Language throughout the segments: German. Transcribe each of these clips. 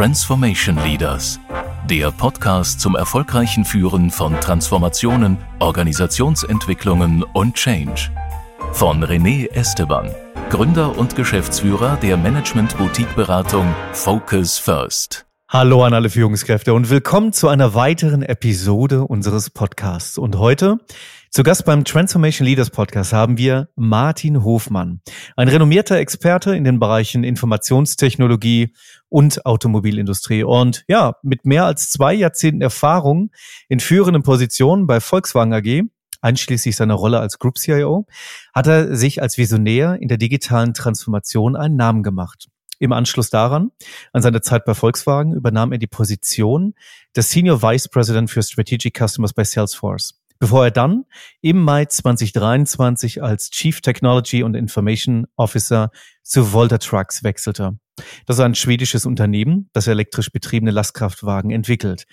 Transformation Leaders, der Podcast zum erfolgreichen Führen von Transformationen, Organisationsentwicklungen und Change. Von René Esteban, Gründer und Geschäftsführer der Management-Boutique-Beratung Focus First. Hallo an alle Führungskräfte und willkommen zu einer weiteren Episode unseres Podcasts. Und heute zu Gast beim Transformation Leaders Podcast haben wir Martin Hofmann, ein renommierter Experte in den Bereichen Informationstechnologie und Automobilindustrie. Und ja, mit mehr als zwei Jahrzehnten Erfahrung in führenden Positionen bei Volkswagen AG, einschließlich seiner Rolle als Group CIO, hat er sich als Visionär in der digitalen Transformation einen Namen gemacht. Im Anschluss daran, an seiner Zeit bei Volkswagen, übernahm er die Position des Senior Vice President für Strategic Customers bei Salesforce, bevor er dann im Mai 2023 als Chief Technology und Information Officer zu Volta Trucks wechselte. Das ist ein schwedisches Unternehmen, das elektrisch betriebene Lastkraftwagen entwickelt.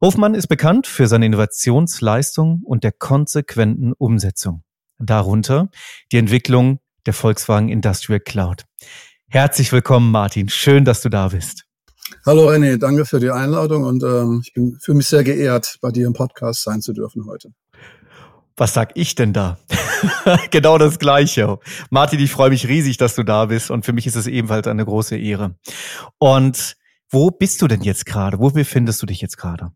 Hofmann ist bekannt für seine Innovationsleistung und der konsequenten Umsetzung. Darunter die Entwicklung der Volkswagen Industrial Cloud. Herzlich willkommen, Martin. Schön, dass du da bist. Hallo René, danke für die Einladung und ähm, ich bin für mich sehr geehrt, bei dir im Podcast sein zu dürfen heute. Was sag ich denn da? genau das Gleiche. Martin, ich freue mich riesig, dass du da bist und für mich ist es ebenfalls eine große Ehre. Und wo bist du denn jetzt gerade? Wo befindest du dich jetzt gerade?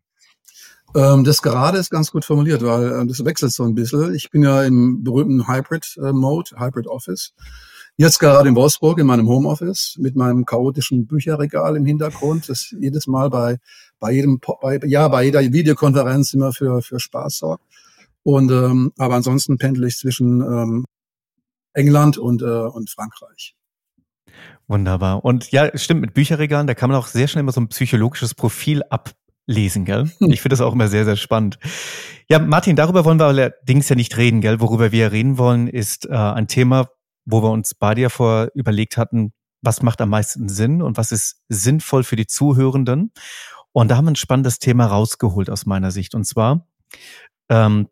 Ähm, das gerade ist ganz gut formuliert, weil äh, das wechselt so ein bisschen. Ich bin ja im berühmten Hybrid-Mode, äh, Hybrid Office. Jetzt gerade in Wolfsburg in meinem Homeoffice mit meinem chaotischen Bücherregal im Hintergrund, das jedes Mal bei, bei jedem, bei, ja, bei jeder Videokonferenz immer für, für Spaß sorgt. Und, ähm, aber ansonsten pendel ich zwischen ähm, England und, äh, und Frankreich. Wunderbar. Und ja, stimmt, mit Bücherregalen, da kann man auch sehr schnell immer so ein psychologisches Profil ablesen, gell? Ich finde das auch immer sehr, sehr spannend. Ja, Martin, darüber wollen wir allerdings ja nicht reden, gell? Worüber wir reden wollen, ist äh, ein Thema, wo wir uns beide ja vor überlegt hatten, was macht am meisten Sinn und was ist sinnvoll für die Zuhörenden. Und da haben wir ein spannendes Thema rausgeholt aus meiner Sicht. Und zwar, ähm,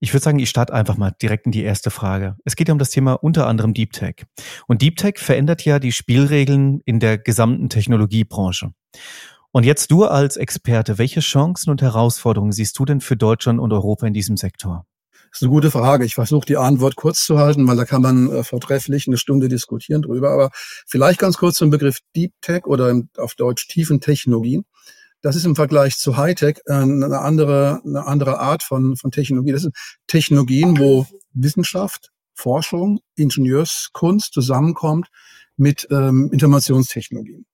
ich würde sagen, ich starte einfach mal direkt in die erste Frage. Es geht ja um das Thema unter anderem Deep Tech. Und Deep Tech verändert ja die Spielregeln in der gesamten Technologiebranche. Und jetzt du als Experte, welche Chancen und Herausforderungen siehst du denn für Deutschland und Europa in diesem Sektor? Das ist eine gute Frage. Ich versuche die Antwort kurz zu halten, weil da kann man äh, vortrefflich eine Stunde diskutieren drüber. Aber vielleicht ganz kurz zum Begriff Deep Tech oder auf Deutsch tiefen Technologien. Das ist im Vergleich zu Hightech äh, eine andere, eine andere Art von, von Technologie. Das sind Technologien, wo Wissenschaft, Forschung, Ingenieurskunst zusammenkommt mit ähm, Informationstechnologien.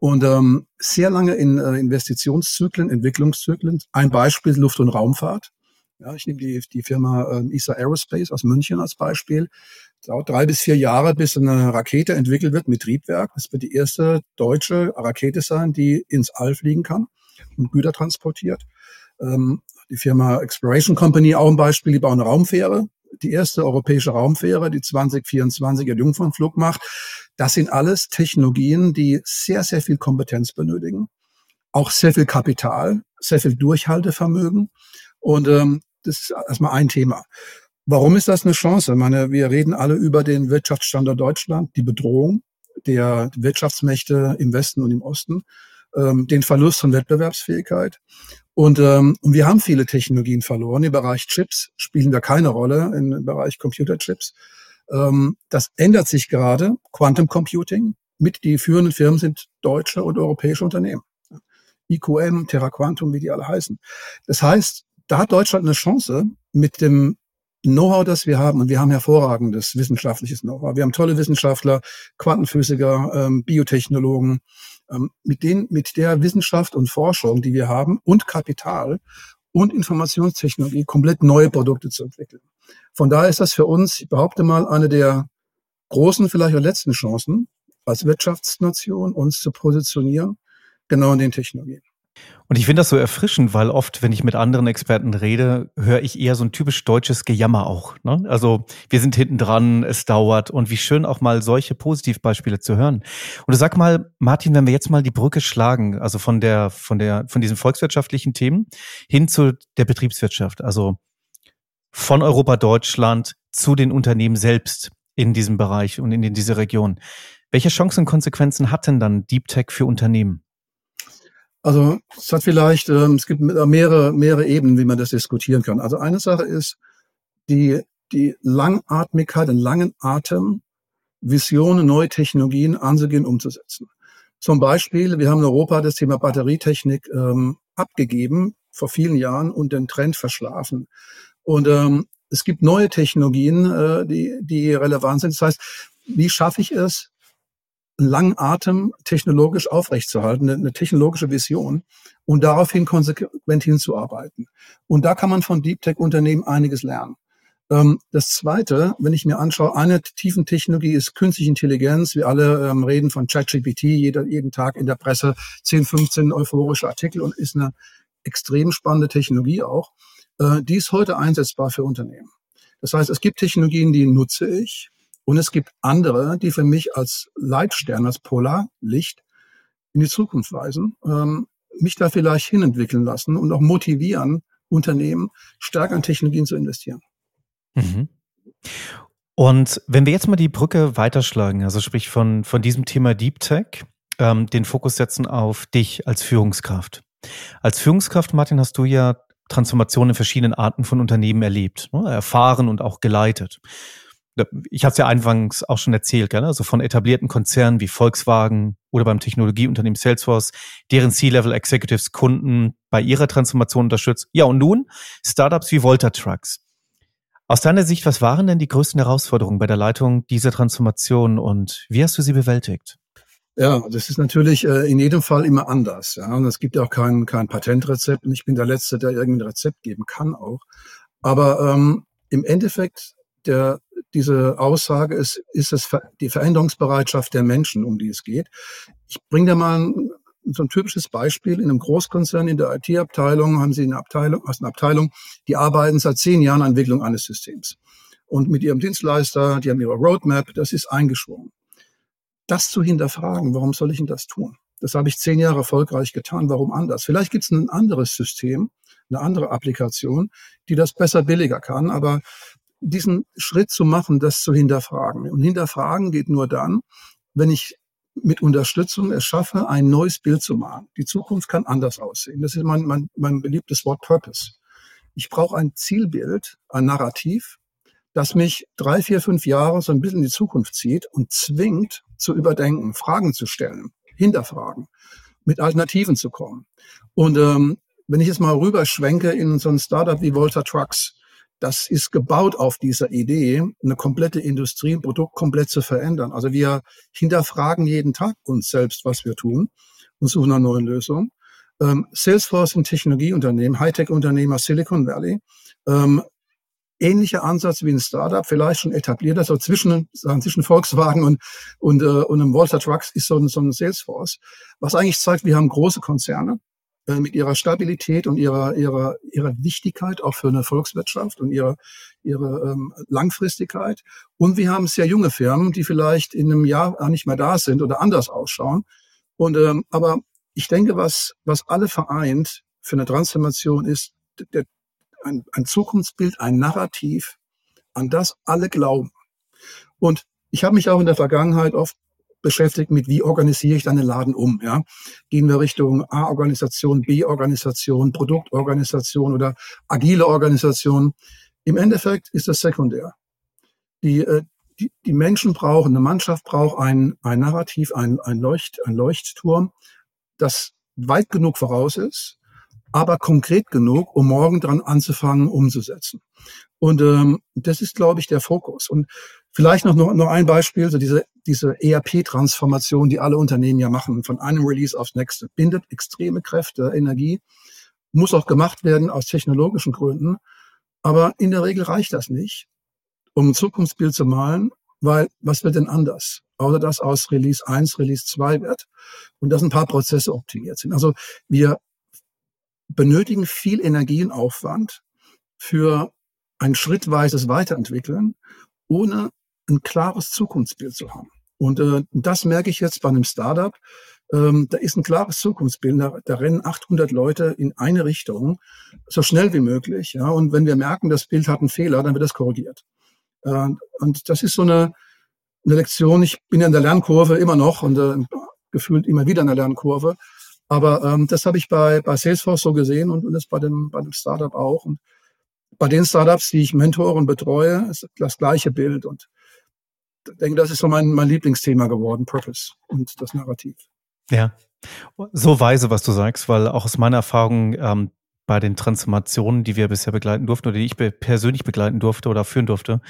Und ähm, sehr lange in äh, Investitionszyklen, Entwicklungszyklen. Ein Beispiel Luft- und Raumfahrt. Ja, ich nehme die, die Firma äh, ESA Aerospace aus München als Beispiel. Es dauert drei bis vier Jahre, bis eine Rakete entwickelt wird mit Triebwerk. Das wird die erste deutsche Rakete sein, die ins All fliegen kann und Güter transportiert. Ähm, die Firma Exploration Company, auch ein Beispiel, die bauen eine Raumfähre. Die erste europäische Raumfähre, die 2024 ihr Jungfernflug macht. Das sind alles Technologien, die sehr, sehr viel Kompetenz benötigen. Auch sehr viel Kapital, sehr viel Durchhaltevermögen. Und ähm, das ist erstmal ein Thema. Warum ist das eine Chance? Ich meine, wir reden alle über den Wirtschaftsstandort Deutschland, die Bedrohung der Wirtschaftsmächte im Westen und im Osten, ähm, den Verlust von Wettbewerbsfähigkeit. Und, ähm, und wir haben viele Technologien verloren. Im Bereich Chips spielen wir keine Rolle, im Bereich Computerchips. Ähm, das ändert sich gerade. Quantum Computing. Mit die führenden Firmen sind deutsche und europäische Unternehmen. IQM, Terra Quantum, wie die alle heißen. Das heißt, da hat Deutschland eine Chance mit dem Know-how, das wir haben, und wir haben hervorragendes wissenschaftliches Know-how. Wir haben tolle Wissenschaftler, Quantenphysiker, ähm, Biotechnologen, ähm, mit denen, mit der Wissenschaft und Forschung, die wir haben, und Kapital und Informationstechnologie komplett neue Produkte zu entwickeln. Von daher ist das für uns, ich behaupte mal, eine der großen, vielleicht auch letzten Chancen, als Wirtschaftsnation uns zu positionieren, genau in den Technologien. Und ich finde das so erfrischend, weil oft, wenn ich mit anderen Experten rede, höre ich eher so ein typisch deutsches Gejammer auch. Ne? Also wir sind hinten dran, es dauert und wie schön auch mal solche Positivbeispiele zu hören. Und du sag mal, Martin, wenn wir jetzt mal die Brücke schlagen, also von der, von der, von diesen volkswirtschaftlichen Themen hin zu der Betriebswirtschaft, also von Europa, Deutschland zu den Unternehmen selbst in diesem Bereich und in, in dieser Region. Welche Chancen und Konsequenzen hat denn dann Deep Tech für Unternehmen? Also es hat vielleicht, ähm, es gibt mehrere, mehrere Ebenen, wie man das diskutieren kann. Also eine Sache ist die, die Langatmigkeit, den langen Atem, Visionen, neue Technologien anzugehen, umzusetzen. Zum Beispiel, wir haben in Europa das Thema Batterietechnik ähm, abgegeben vor vielen Jahren und den Trend verschlafen. Und ähm, es gibt neue Technologien, äh, die, die relevant sind. Das heißt, wie schaffe ich es, langen Atem technologisch aufrechtzuerhalten, eine, technologische Vision und daraufhin konsequent hinzuarbeiten. Und da kann man von Deep Tech Unternehmen einiges lernen. Ähm, das zweite, wenn ich mir anschaue, eine tiefen Technologie ist künstliche Intelligenz. Wir alle ähm, reden von ChatGPT jeder, jeden Tag in der Presse 10, 15 euphorische Artikel und ist eine extrem spannende Technologie auch. Äh, die ist heute einsetzbar für Unternehmen. Das heißt, es gibt Technologien, die nutze ich und es gibt andere, die für mich als Leitstern, als Polarlicht in die Zukunft weisen, ähm, mich da vielleicht hinentwickeln lassen und auch motivieren, Unternehmen stärker in Technologien zu investieren. Mhm. Und wenn wir jetzt mal die Brücke weiterschlagen, also sprich von, von diesem Thema Deep Tech, ähm, den Fokus setzen auf dich als Führungskraft. Als Führungskraft, Martin, hast du ja Transformation in verschiedenen Arten von Unternehmen erlebt, ne, erfahren und auch geleitet. Ich hatte es ja anfangs auch schon erzählt, gell? also von etablierten Konzernen wie Volkswagen oder beim Technologieunternehmen Salesforce, deren C-Level Executives Kunden bei ihrer Transformation unterstützt. Ja, und nun Startups wie Volta Trucks. Aus deiner Sicht, was waren denn die größten Herausforderungen bei der Leitung dieser Transformation und wie hast du sie bewältigt? Ja, das ist natürlich äh, in jedem Fall immer anders. Ja, und es gibt auch kein, kein Patentrezept und ich bin der Letzte, der irgendein Rezept geben kann auch. Aber ähm, im Endeffekt, der, diese Aussage ist, ist es die Veränderungsbereitschaft der Menschen, um die es geht. Ich bringe da mal ein, so ein typisches Beispiel. In einem Großkonzern in der IT-Abteilung haben Sie eine Abteilung, aus einer Abteilung, die arbeiten seit zehn Jahren an Entwicklung eines Systems. Und mit ihrem Dienstleister, die haben ihre Roadmap, das ist eingeschwungen das zu hinterfragen, warum soll ich denn das tun? Das habe ich zehn Jahre erfolgreich getan. Warum anders? Vielleicht gibt es ein anderes System, eine andere Applikation, die das besser, billiger kann. Aber diesen Schritt zu machen, das zu hinterfragen. Und hinterfragen geht nur dann, wenn ich mit Unterstützung es schaffe, ein neues Bild zu malen. Die Zukunft kann anders aussehen. Das ist mein, mein, mein beliebtes Wort Purpose. Ich brauche ein Zielbild, ein Narrativ, das mich drei, vier, fünf Jahre so ein bisschen in die Zukunft zieht und zwingt zu überdenken, Fragen zu stellen, hinterfragen, mit Alternativen zu kommen. Und ähm, wenn ich jetzt mal rüberschwenke in so ein Startup wie Volta Trucks, das ist gebaut auf dieser Idee, eine komplette Industrie, ein Produkt komplett zu verändern. Also wir hinterfragen jeden Tag uns selbst, was wir tun und suchen eine neue Lösung. Ähm, Salesforce, ein Technologieunternehmen, Hightech-Unternehmer Silicon Valley, ähm, ähnlicher Ansatz wie ein Startup, vielleicht schon etablierter, so zwischen, sagen, zwischen Volkswagen und, und, äh, und einem Walter Trucks ist so ein, so ein Salesforce, was eigentlich zeigt, wir haben große Konzerne äh, mit ihrer Stabilität und ihrer, ihrer, ihrer Wichtigkeit auch für eine Volkswirtschaft und ihre, ihre ähm, Langfristigkeit. Und wir haben sehr junge Firmen, die vielleicht in einem Jahr nicht mehr da sind oder anders ausschauen. Und ähm, aber ich denke, was, was alle vereint für eine Transformation ist, der, ein, ein Zukunftsbild, ein Narrativ, an das alle glauben. Und ich habe mich auch in der Vergangenheit oft beschäftigt mit, wie organisiere ich dann den Laden um? Ja? Gehen wir Richtung A-Organisation, B-Organisation, Produktorganisation oder agile Organisation? Im Endeffekt ist das sekundär. Die, äh, die, die Menschen brauchen, eine Mannschaft braucht ein, ein Narrativ, ein, ein, Leucht, ein Leuchtturm, das weit genug voraus ist, aber konkret genug, um morgen dran anzufangen, umzusetzen. Und ähm, das ist, glaube ich, der Fokus. Und vielleicht noch, noch, noch ein Beispiel, so diese, diese ERP-Transformation, die alle Unternehmen ja machen, von einem Release aufs nächste, bindet extreme Kräfte, Energie, muss auch gemacht werden aus technologischen Gründen. Aber in der Regel reicht das nicht, um ein Zukunftsbild zu malen, weil was wird denn anders? Außer dass aus Release 1 Release 2 wird und dass ein paar Prozesse optimiert sind. Also wir benötigen viel Energie und Aufwand für ein schrittweises Weiterentwickeln, ohne ein klares Zukunftsbild zu haben. Und äh, das merke ich jetzt bei einem Startup. Ähm, da ist ein klares Zukunftsbild. Da, da rennen 800 Leute in eine Richtung, so schnell wie möglich. Ja, und wenn wir merken, das Bild hat einen Fehler, dann wird das korrigiert. Äh, und das ist so eine, eine Lektion. Ich bin ja in der Lernkurve immer noch und äh, gefühlt immer wieder in der Lernkurve. Aber ähm, das habe ich bei, bei Salesforce so gesehen und, und das bei dem, bei dem Startup auch. Und bei den Startups, die ich mentore und betreue, ist das gleiche Bild. Und ich denke, das ist so mein, mein Lieblingsthema geworden, Purpose und das Narrativ. Ja, so weise, was du sagst, weil auch aus meiner Erfahrung ähm, bei den Transformationen, die wir bisher begleiten durften oder die ich persönlich begleiten durfte oder führen durfte,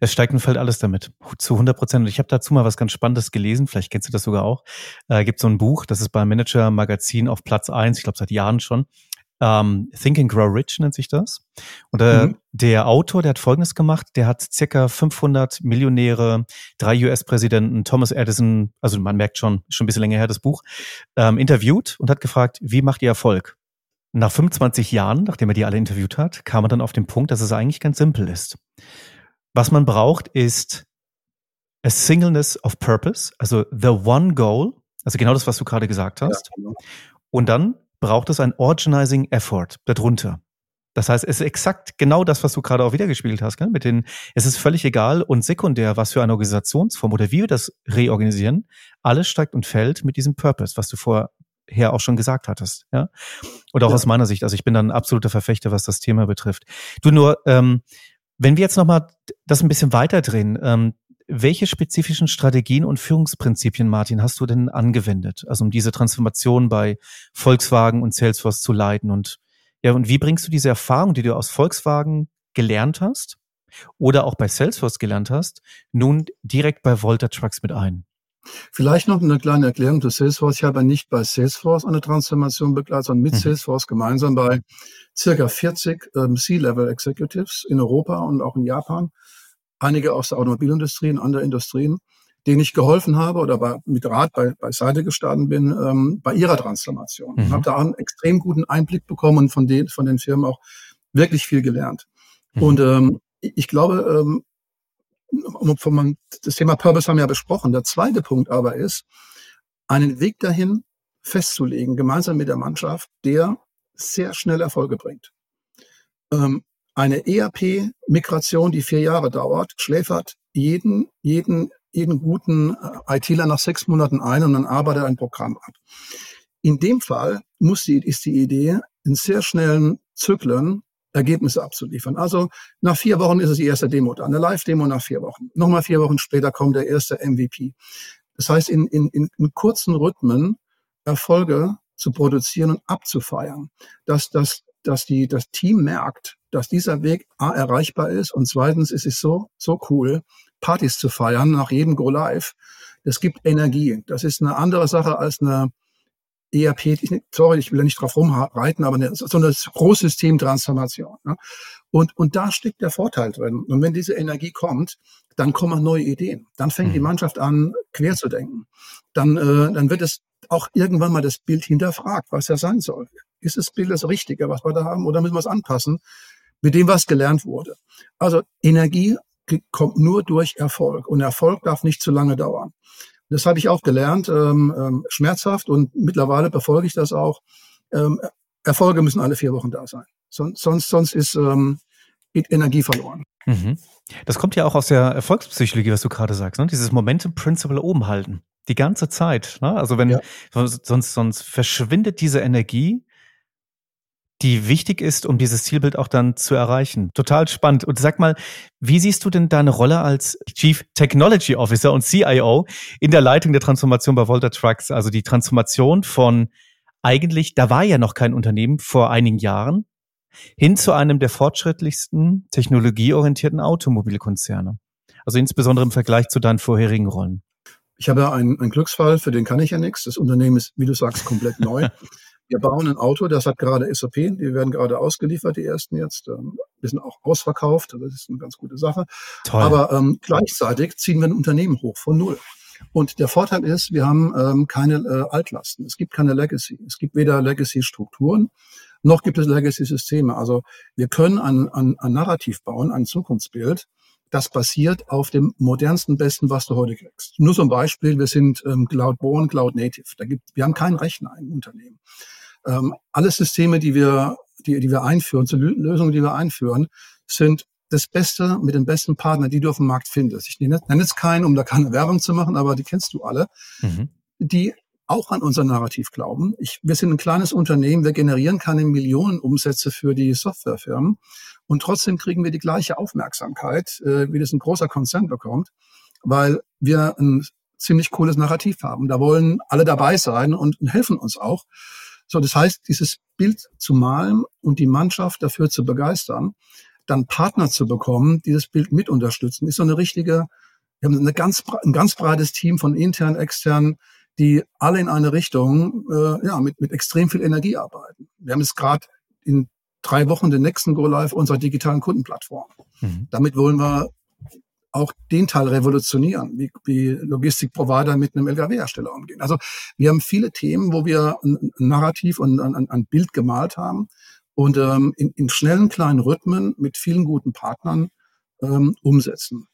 es steigt und fällt alles damit zu 100 Prozent. Und ich habe dazu mal was ganz Spannendes gelesen, vielleicht kennst du das sogar auch. Äh, gibt so ein Buch, das ist beim Manager Magazin auf Platz eins, ich glaube seit Jahren schon. Ähm, Think and Grow Rich nennt sich das. Und äh, mhm. der Autor, der hat Folgendes gemacht, der hat circa 500 Millionäre, drei US-Präsidenten, Thomas Edison, also man merkt schon, schon ein bisschen länger her das Buch, ähm, interviewt und hat gefragt, wie macht ihr Erfolg? Nach 25 Jahren, nachdem er die alle interviewt hat, kam er dann auf den Punkt, dass es eigentlich ganz simpel ist. Was man braucht, ist a singleness of purpose, also the one goal, also genau das, was du gerade gesagt hast. Ja, genau. Und dann braucht es ein organizing effort darunter. Das heißt, es ist exakt genau das, was du gerade auch wiedergespiegelt hast. Gell? Mit den, es ist völlig egal und sekundär, was für eine Organisationsform oder wie wir das reorganisieren. Alles steigt und fällt mit diesem Purpose, was du vorher auch schon gesagt hattest. Ja? Und auch ja. aus meiner Sicht. Also ich bin dann ein absoluter Verfechter, was das Thema betrifft. Du nur, ähm, wenn wir jetzt nochmal das ein bisschen weiterdrehen, ähm, welche spezifischen Strategien und Führungsprinzipien, Martin, hast du denn angewendet? Also um diese Transformation bei Volkswagen und Salesforce zu leiten und ja, und wie bringst du diese Erfahrung, die du aus Volkswagen gelernt hast oder auch bei Salesforce gelernt hast, nun direkt bei Volta Trucks mit ein? Vielleicht noch eine kleine Erklärung zu Salesforce. Ich habe nicht bei Salesforce eine Transformation begleitet, sondern mit mhm. Salesforce gemeinsam bei circa 40 ähm, C-Level Executives in Europa und auch in Japan, einige aus der Automobilindustrie und anderen Industrien, denen ich geholfen habe oder bei, mit Rat bei, beiseite gestanden bin ähm, bei ihrer Transformation. Mhm. Habe da einen extrem guten Einblick bekommen und von den, von den Firmen auch wirklich viel gelernt. Mhm. Und ähm, ich glaube, ähm, das Thema Purpose haben wir ja besprochen. Der zweite Punkt aber ist, einen Weg dahin festzulegen, gemeinsam mit der Mannschaft, der sehr schnell Erfolge bringt. Ähm, eine ERP-Migration, die vier Jahre dauert, schläfert jeden, jeden, jeden guten äh, ITler nach sechs Monaten ein und dann arbeitet ein Programm ab. In dem Fall muss die, ist die Idee, in sehr schnellen Zyklen Ergebnisse abzuliefern. Also nach vier Wochen ist es die erste Demo da, eine Live-Demo nach vier Wochen. Nochmal vier Wochen später kommt der erste MVP. Das heißt, in, in, in, kurzen Rhythmen Erfolge zu produzieren und abzufeiern, dass, dass, dass die, das Team merkt, dass dieser Weg A erreichbar ist und zweitens ist es so, so cool, Partys zu feiern nach jedem Go Live. Das gibt Energie. Das ist eine andere Sache als eine ERP, sorry, ich will ja nicht drauf rumreiten, aber eine, so eine Großsystemtransformation. Ne? Und, und da steckt der Vorteil drin. Und wenn diese Energie kommt, dann kommen neue Ideen. Dann fängt die mhm. Mannschaft an, quer zu denken. Dann, äh, dann wird es auch irgendwann mal das Bild hinterfragt, was ja sein soll. Ist das Bild das Richtige, was wir da haben, oder müssen wir es anpassen mit dem, was gelernt wurde? Also Energie kommt nur durch Erfolg. Und Erfolg darf nicht zu lange dauern. Das habe ich auch gelernt, ähm, ähm, schmerzhaft und mittlerweile befolge ich das auch. Ähm, Erfolge müssen alle vier Wochen da sein. Sonst, sonst, sonst ist ähm, Energie verloren. Mhm. Das kommt ja auch aus der Erfolgspsychologie, was du gerade sagst, ne? dieses Momentum Principle oben halten. Die ganze Zeit. Ne? Also wenn, ja. sonst, sonst verschwindet diese Energie die wichtig ist, um dieses Zielbild auch dann zu erreichen. Total spannend. Und sag mal, wie siehst du denn deine Rolle als Chief Technology Officer und CIO in der Leitung der Transformation bei Volta Trucks? Also die Transformation von eigentlich, da war ja noch kein Unternehmen vor einigen Jahren, hin zu einem der fortschrittlichsten technologieorientierten Automobilkonzerne. Also insbesondere im Vergleich zu deinen vorherigen Rollen. Ich habe ja einen, einen Glücksfall, für den kann ich ja nichts. Das Unternehmen ist, wie du sagst, komplett neu. Wir bauen ein Auto, das hat gerade SOP, die werden gerade ausgeliefert, die ersten jetzt. Ähm, wir sind auch ausverkauft, das ist eine ganz gute Sache. Toll. Aber ähm, gleichzeitig ziehen wir ein Unternehmen hoch von null. Und der Vorteil ist, wir haben ähm, keine äh, Altlasten. Es gibt keine Legacy. Es gibt weder Legacy-Strukturen, noch gibt es Legacy-Systeme. Also wir können ein, ein, ein Narrativ bauen, ein Zukunftsbild, das basiert auf dem modernsten, besten, was du heute kriegst. Nur so ein Beispiel, wir sind ähm, Cloud-Born, Cloud-Native. Da gibt, wir haben keinen Rechner im Unternehmen. Ähm, alle Systeme, die wir, die, die wir einführen, so Lösungen, die wir einführen, sind das Beste mit den besten Partnern, die du auf dem Markt findest. Ich nenne, nenne jetzt keinen, um da keine Werbung zu machen, aber die kennst du alle, mhm. die auch an unser Narrativ glauben. Ich, wir sind ein kleines Unternehmen, wir generieren keine Millionen Umsätze für die Softwarefirmen und trotzdem kriegen wir die gleiche Aufmerksamkeit, äh, wie das ein großer Konzern bekommt, weil wir ein ziemlich cooles Narrativ haben. Da wollen alle dabei sein und, und helfen uns auch. So, das heißt, dieses Bild zu malen und die Mannschaft dafür zu begeistern, dann Partner zu bekommen, die das Bild mit unterstützen, ist so eine richtige, wir haben eine ganz, ein ganz breites Team von intern, extern, die alle in eine Richtung, äh, ja, mit, mit extrem viel Energie arbeiten. Wir haben jetzt gerade in drei Wochen den nächsten Go Live unserer digitalen Kundenplattform. Mhm. Damit wollen wir auch den Teil revolutionieren, wie, wie Logistikprovider mit einem Lkw-Hersteller umgehen. Also wir haben viele Themen, wo wir ein, Narrativ und ein, ein, Bild gemalt haben und ähm, in, in schnellen kleinen Rhythmen mit vielen guten Partnern ähm, umsetzen.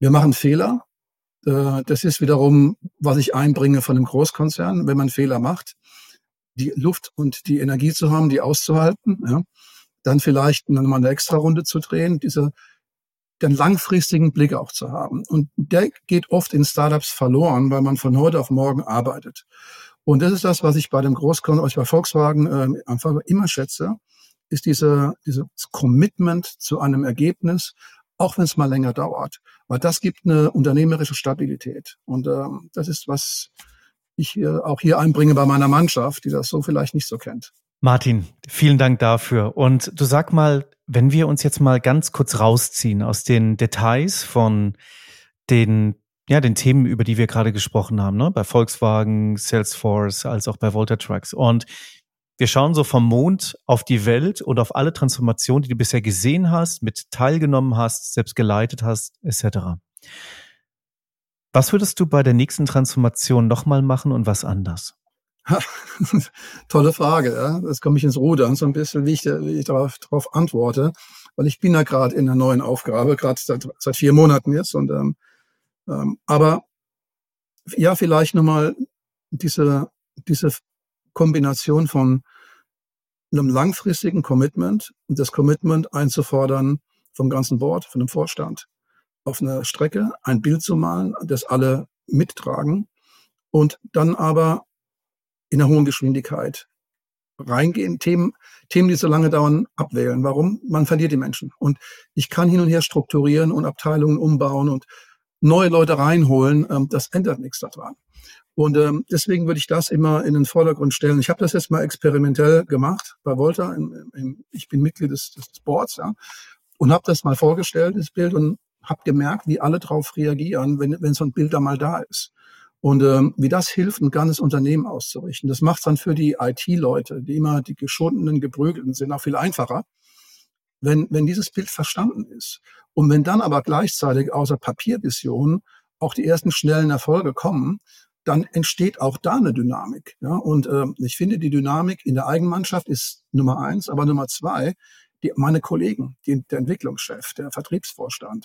Wir machen Fehler. Äh, das ist wiederum, was ich einbringe von einem Großkonzern. Wenn man Fehler macht, die Luft und die Energie zu haben, die auszuhalten, ja, dann vielleicht nochmal eine extra Runde zu drehen, diese den langfristigen Blick auch zu haben. Und der geht oft in Startups verloren, weil man von heute auf morgen arbeitet. Und das ist das, was ich bei dem Großkonzern, was bei Volkswagen äh, einfach immer schätze, ist diese, dieses Commitment zu einem Ergebnis, auch wenn es mal länger dauert. Weil das gibt eine unternehmerische Stabilität. Und äh, das ist, was ich äh, auch hier einbringe bei meiner Mannschaft, die das so vielleicht nicht so kennt. Martin, vielen Dank dafür. Und du sag mal, wenn wir uns jetzt mal ganz kurz rausziehen aus den Details von den ja, den Themen, über die wir gerade gesprochen haben, ne? bei Volkswagen, Salesforce, als auch bei Volta Trucks. Und wir schauen so vom Mond auf die Welt und auf alle Transformationen, die du bisher gesehen hast, mit teilgenommen hast, selbst geleitet hast, etc. Was würdest du bei der nächsten Transformation nochmal machen und was anders? Tolle Frage. Ja. Das komme ich ins Rudern so ein bisschen, wie ich, wie ich darauf, darauf antworte, weil ich bin ja gerade in einer neuen Aufgabe, gerade seit, seit vier Monaten jetzt. Und ähm, ähm, aber ja, vielleicht nochmal diese diese Kombination von einem langfristigen Commitment und das Commitment einzufordern vom ganzen Board, von dem Vorstand, auf einer Strecke ein Bild zu malen, das alle mittragen und dann aber in einer hohen Geschwindigkeit reingehen, Themen, Themen, die so lange dauern, abwählen. Warum? Man verliert die Menschen. Und ich kann hin und her strukturieren und Abteilungen umbauen und neue Leute reinholen. Ähm, das ändert nichts daran. Und ähm, deswegen würde ich das immer in den Vordergrund stellen. Ich habe das jetzt mal experimentell gemacht bei Volta. Im, im, ich bin Mitglied des, des Boards ja, und habe das mal vorgestellt, das Bild, und habe gemerkt, wie alle darauf reagieren, wenn, wenn so ein Bild da mal da ist. Und ähm, wie das hilft, ein ganzes Unternehmen auszurichten. Das macht dann für die IT-Leute, die immer die geschundenen, geprügelten sind, auch viel einfacher, wenn, wenn dieses Bild verstanden ist. Und wenn dann aber gleichzeitig außer Papiervision auch die ersten schnellen Erfolge kommen, dann entsteht auch da eine Dynamik. Ja? Und ähm, ich finde, die Dynamik in der Eigenmannschaft ist Nummer eins, aber Nummer zwei, die, meine Kollegen, die, der Entwicklungschef, der Vertriebsvorstand,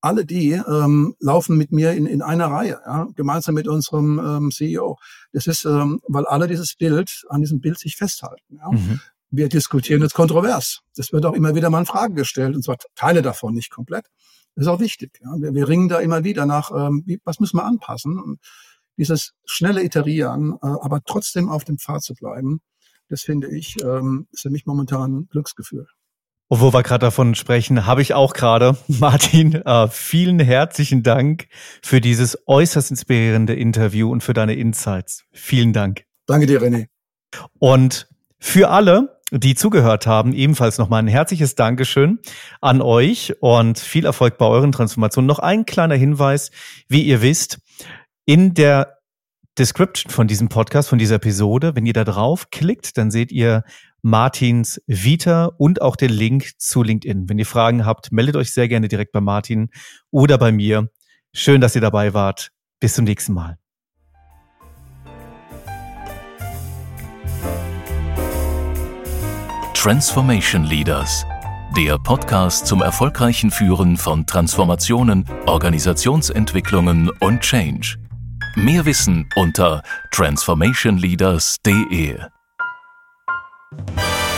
alle die ähm, laufen mit mir in, in einer Reihe, ja, gemeinsam mit unserem ähm, CEO. Das ist, ähm, weil alle dieses Bild, an diesem Bild sich festhalten. Ja. Mhm. Wir diskutieren jetzt kontrovers. Das wird auch immer wieder mal in Frage gestellt, und zwar Teile davon, nicht komplett. Das ist auch wichtig. Ja. Wir, wir ringen da immer wieder nach, ähm, wie, was müssen wir anpassen. Und dieses schnelle Iterieren, äh, aber trotzdem auf dem Pfad zu bleiben, das finde ich, ähm, ist für mich momentan ein Glücksgefühl. Und wo wir gerade davon sprechen, habe ich auch gerade, Martin, äh, vielen herzlichen Dank für dieses äußerst inspirierende Interview und für deine Insights. Vielen Dank. Danke dir, René. Und für alle, die zugehört haben, ebenfalls nochmal ein herzliches Dankeschön an euch und viel Erfolg bei euren Transformationen. Noch ein kleiner Hinweis, wie ihr wisst, in der Description von diesem Podcast, von dieser Episode, wenn ihr da drauf klickt, dann seht ihr Martins Vita und auch den Link zu LinkedIn. Wenn ihr Fragen habt, meldet euch sehr gerne direkt bei Martin oder bei mir. Schön, dass ihr dabei wart. Bis zum nächsten Mal. Transformation Leaders, der Podcast zum erfolgreichen Führen von Transformationen, Organisationsentwicklungen und Change. Mehr Wissen unter transformationleaders.de. Bye.